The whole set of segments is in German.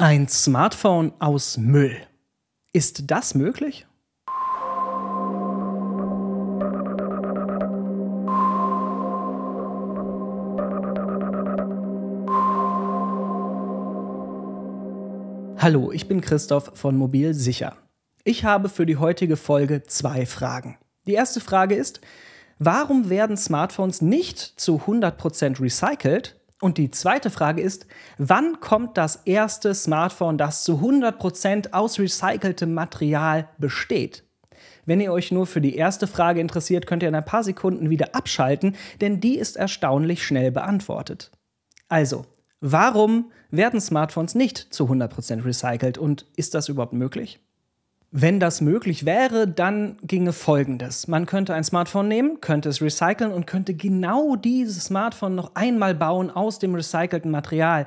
Ein Smartphone aus Müll. Ist das möglich? Hallo, ich bin Christoph von Mobil Sicher. Ich habe für die heutige Folge zwei Fragen. Die erste Frage ist, warum werden Smartphones nicht zu 100% recycelt? Und die zweite Frage ist, wann kommt das erste Smartphone, das zu 100% aus recyceltem Material besteht? Wenn ihr euch nur für die erste Frage interessiert, könnt ihr in ein paar Sekunden wieder abschalten, denn die ist erstaunlich schnell beantwortet. Also, warum werden Smartphones nicht zu 100% recycelt und ist das überhaupt möglich? Wenn das möglich wäre, dann ginge Folgendes. Man könnte ein Smartphone nehmen, könnte es recyceln und könnte genau dieses Smartphone noch einmal bauen aus dem recycelten Material.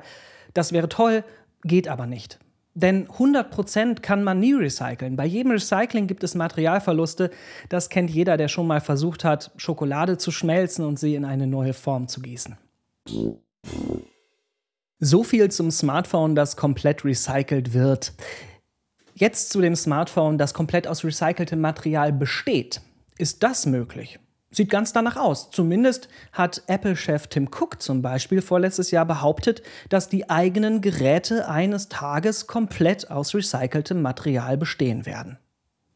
Das wäre toll, geht aber nicht. Denn 100% kann man nie recyceln. Bei jedem Recycling gibt es Materialverluste. Das kennt jeder, der schon mal versucht hat, Schokolade zu schmelzen und sie in eine neue Form zu gießen. So viel zum Smartphone, das komplett recycelt wird. Jetzt zu dem Smartphone, das komplett aus recyceltem Material besteht. Ist das möglich? Sieht ganz danach aus. Zumindest hat Apple-Chef Tim Cook zum Beispiel vorletztes Jahr behauptet, dass die eigenen Geräte eines Tages komplett aus recyceltem Material bestehen werden.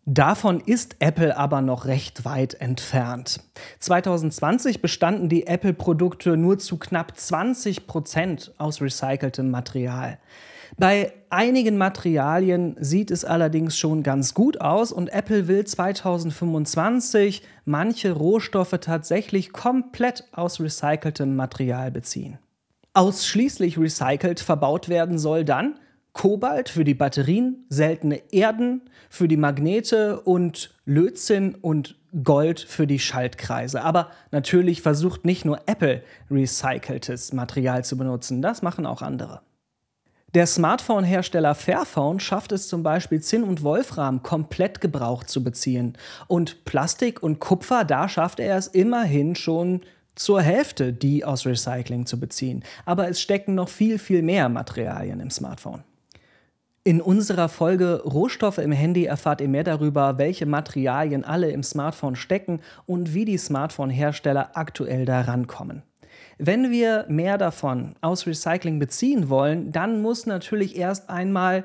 Davon ist Apple aber noch recht weit entfernt. 2020 bestanden die Apple-Produkte nur zu knapp 20 Prozent aus recyceltem Material. Bei einigen Materialien sieht es allerdings schon ganz gut aus und Apple will 2025 manche Rohstoffe tatsächlich komplett aus recyceltem Material beziehen. Ausschließlich recycelt verbaut werden soll dann Kobalt für die Batterien, seltene Erden für die Magnete und Lötzinn und Gold für die Schaltkreise. Aber natürlich versucht nicht nur Apple recyceltes Material zu benutzen, das machen auch andere. Der Smartphone-Hersteller Fairphone schafft es zum Beispiel, Zinn und Wolfram komplett gebraucht zu beziehen. Und Plastik und Kupfer, da schafft er es immerhin schon zur Hälfte, die aus Recycling zu beziehen. Aber es stecken noch viel, viel mehr Materialien im Smartphone. In unserer Folge Rohstoffe im Handy erfahrt ihr mehr darüber, welche Materialien alle im Smartphone stecken und wie die Smartphone-Hersteller aktuell da rankommen. Wenn wir mehr davon aus Recycling beziehen wollen, dann muss natürlich erst einmal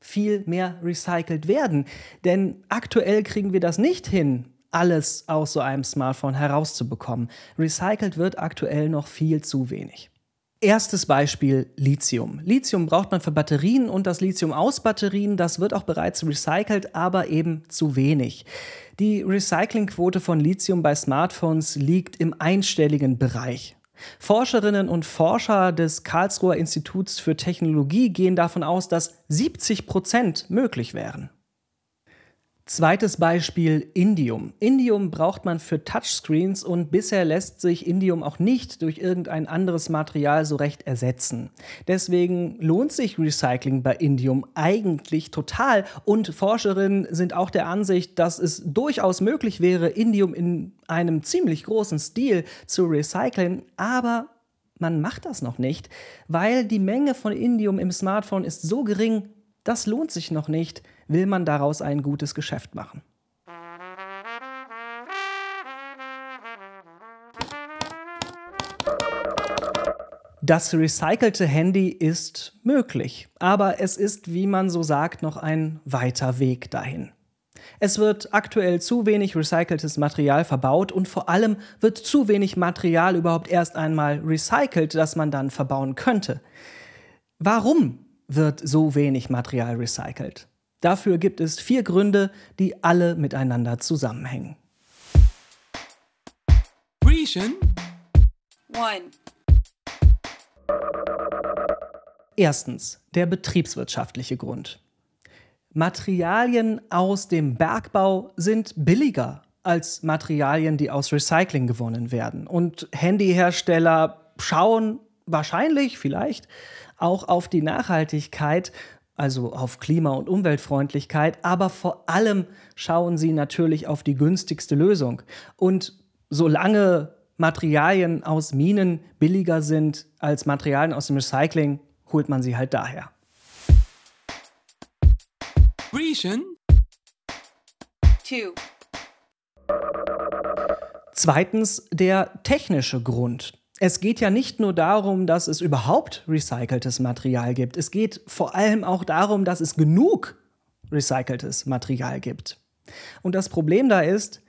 viel mehr recycelt werden. Denn aktuell kriegen wir das nicht hin, alles aus so einem Smartphone herauszubekommen. Recycelt wird aktuell noch viel zu wenig. Erstes Beispiel Lithium. Lithium braucht man für Batterien und das Lithium aus Batterien, das wird auch bereits recycelt, aber eben zu wenig. Die Recyclingquote von Lithium bei Smartphones liegt im einstelligen Bereich. Forscherinnen und Forscher des Karlsruher Instituts für Technologie gehen davon aus, dass 70 Prozent möglich wären. Zweites Beispiel Indium. Indium braucht man für Touchscreens und bisher lässt sich Indium auch nicht durch irgendein anderes Material so recht ersetzen. Deswegen lohnt sich Recycling bei Indium eigentlich total und Forscherinnen sind auch der Ansicht, dass es durchaus möglich wäre, Indium in einem ziemlich großen Stil zu recyceln, aber man macht das noch nicht, weil die Menge von Indium im Smartphone ist so gering, das lohnt sich noch nicht, will man daraus ein gutes Geschäft machen. Das recycelte Handy ist möglich, aber es ist, wie man so sagt, noch ein weiter Weg dahin. Es wird aktuell zu wenig recyceltes Material verbaut und vor allem wird zu wenig Material überhaupt erst einmal recycelt, das man dann verbauen könnte. Warum wird so wenig Material recycelt? Dafür gibt es vier Gründe, die alle miteinander zusammenhängen. Reason One. Erstens der betriebswirtschaftliche Grund. Materialien aus dem Bergbau sind billiger als Materialien, die aus Recycling gewonnen werden. Und Handyhersteller schauen wahrscheinlich, vielleicht, auch auf die Nachhaltigkeit, also auf Klima- und Umweltfreundlichkeit, aber vor allem schauen sie natürlich auf die günstigste Lösung. Und solange Materialien aus Minen billiger sind als Materialien aus dem Recycling, holt man sie halt daher. Zweitens der technische Grund. Es geht ja nicht nur darum, dass es überhaupt recyceltes Material gibt. Es geht vor allem auch darum, dass es genug recyceltes Material gibt. Und das Problem da ist,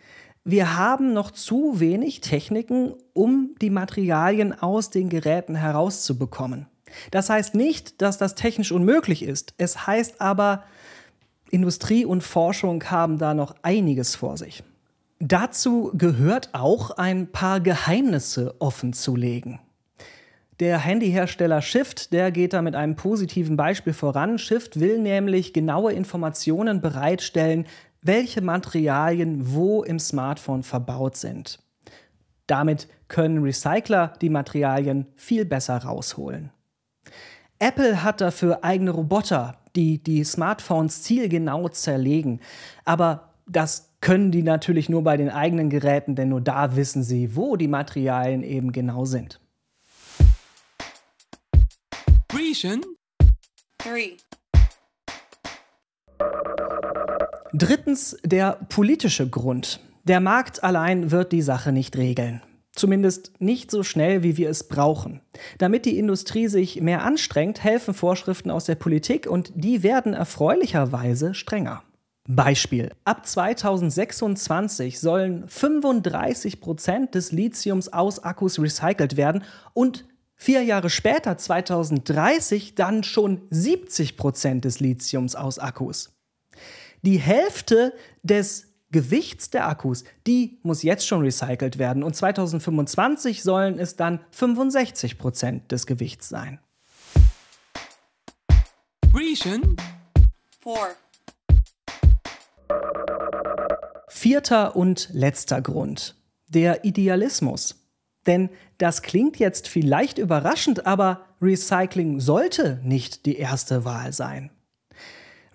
wir haben noch zu wenig Techniken, um die Materialien aus den Geräten herauszubekommen. Das heißt nicht, dass das technisch unmöglich ist. Es heißt aber, Industrie und Forschung haben da noch einiges vor sich. Dazu gehört auch ein paar Geheimnisse offenzulegen. Der Handyhersteller Shift, der geht da mit einem positiven Beispiel voran. Shift will nämlich genaue Informationen bereitstellen, welche Materialien wo im Smartphone verbaut sind. Damit können Recycler die Materialien viel besser rausholen. Apple hat dafür eigene Roboter, die die Smartphones zielgenau zerlegen. Aber das können die natürlich nur bei den eigenen Geräten, denn nur da wissen sie, wo die Materialien eben genau sind. Drittens der politische Grund. Der Markt allein wird die Sache nicht regeln. Zumindest nicht so schnell, wie wir es brauchen. Damit die Industrie sich mehr anstrengt, helfen Vorschriften aus der Politik und die werden erfreulicherweise strenger. Beispiel. Ab 2026 sollen 35 Prozent des Lithiums aus Akkus recycelt werden und vier Jahre später, 2030, dann schon 70 Prozent des Lithiums aus Akkus. Die Hälfte des Gewichts der Akkus, die muss jetzt schon recycelt werden und 2025 sollen es dann 65 Prozent des Gewichts sein. Reason. four, Vierter und letzter Grund. Der Idealismus. Denn das klingt jetzt vielleicht überraschend, aber Recycling sollte nicht die erste Wahl sein.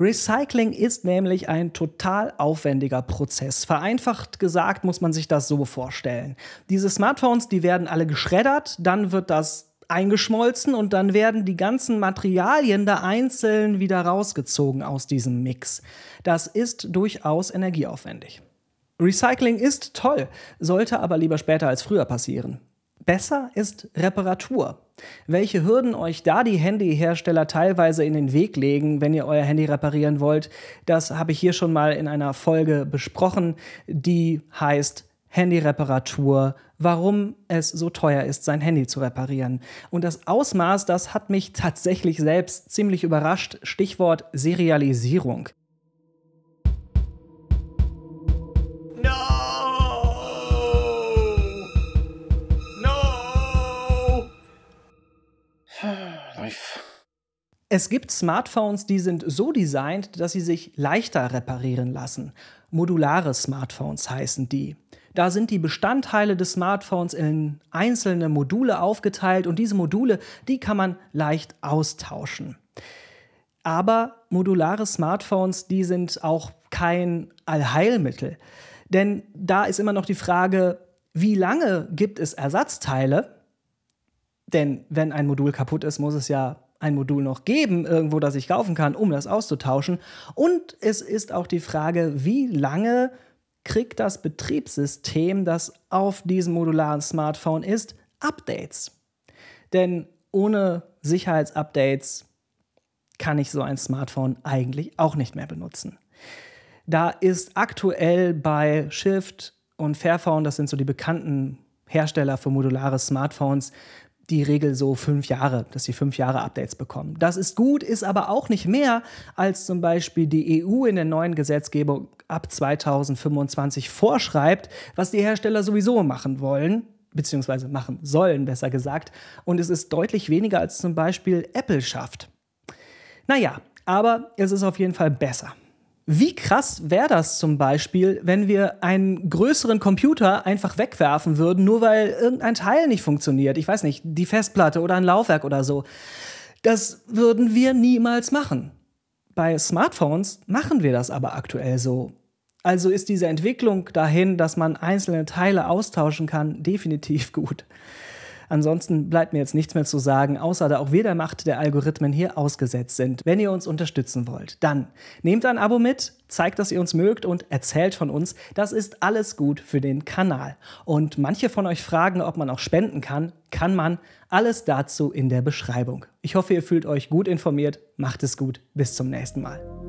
Recycling ist nämlich ein total aufwendiger Prozess. Vereinfacht gesagt muss man sich das so vorstellen. Diese Smartphones, die werden alle geschreddert, dann wird das eingeschmolzen und dann werden die ganzen Materialien da einzeln wieder rausgezogen aus diesem Mix. Das ist durchaus energieaufwendig. Recycling ist toll, sollte aber lieber später als früher passieren. Besser ist Reparatur. Welche Hürden euch da die Handyhersteller teilweise in den Weg legen, wenn ihr euer Handy reparieren wollt, das habe ich hier schon mal in einer Folge besprochen, die heißt Handyreparatur, warum es so teuer ist, sein Handy zu reparieren. Und das Ausmaß, das hat mich tatsächlich selbst ziemlich überrascht. Stichwort Serialisierung. Es gibt Smartphones, die sind so designt, dass sie sich leichter reparieren lassen. Modulare Smartphones heißen die. Da sind die Bestandteile des Smartphones in einzelne Module aufgeteilt und diese Module, die kann man leicht austauschen. Aber modulare Smartphones, die sind auch kein Allheilmittel. Denn da ist immer noch die Frage, wie lange gibt es Ersatzteile? Denn wenn ein Modul kaputt ist, muss es ja ein Modul noch geben, irgendwo, das ich kaufen kann, um das auszutauschen. Und es ist auch die Frage, wie lange kriegt das Betriebssystem, das auf diesem modularen Smartphone ist, Updates. Denn ohne Sicherheitsupdates kann ich so ein Smartphone eigentlich auch nicht mehr benutzen. Da ist aktuell bei Shift und Fairphone, das sind so die bekannten Hersteller für modulare Smartphones, die Regel so fünf Jahre, dass sie fünf Jahre Updates bekommen. Das ist gut, ist aber auch nicht mehr, als zum Beispiel die EU in der neuen Gesetzgebung ab 2025 vorschreibt, was die Hersteller sowieso machen wollen, beziehungsweise machen sollen, besser gesagt. Und es ist deutlich weniger, als zum Beispiel Apple schafft. Naja, aber es ist auf jeden Fall besser. Wie krass wäre das zum Beispiel, wenn wir einen größeren Computer einfach wegwerfen würden, nur weil irgendein Teil nicht funktioniert? Ich weiß nicht, die Festplatte oder ein Laufwerk oder so. Das würden wir niemals machen. Bei Smartphones machen wir das aber aktuell so. Also ist diese Entwicklung dahin, dass man einzelne Teile austauschen kann, definitiv gut. Ansonsten bleibt mir jetzt nichts mehr zu sagen, außer da auch wir der Macht der Algorithmen hier ausgesetzt sind. Wenn ihr uns unterstützen wollt, dann nehmt ein Abo mit, zeigt, dass ihr uns mögt und erzählt von uns. Das ist alles gut für den Kanal. Und manche von euch fragen, ob man auch spenden kann. Kann man. Alles dazu in der Beschreibung. Ich hoffe, ihr fühlt euch gut informiert. Macht es gut. Bis zum nächsten Mal.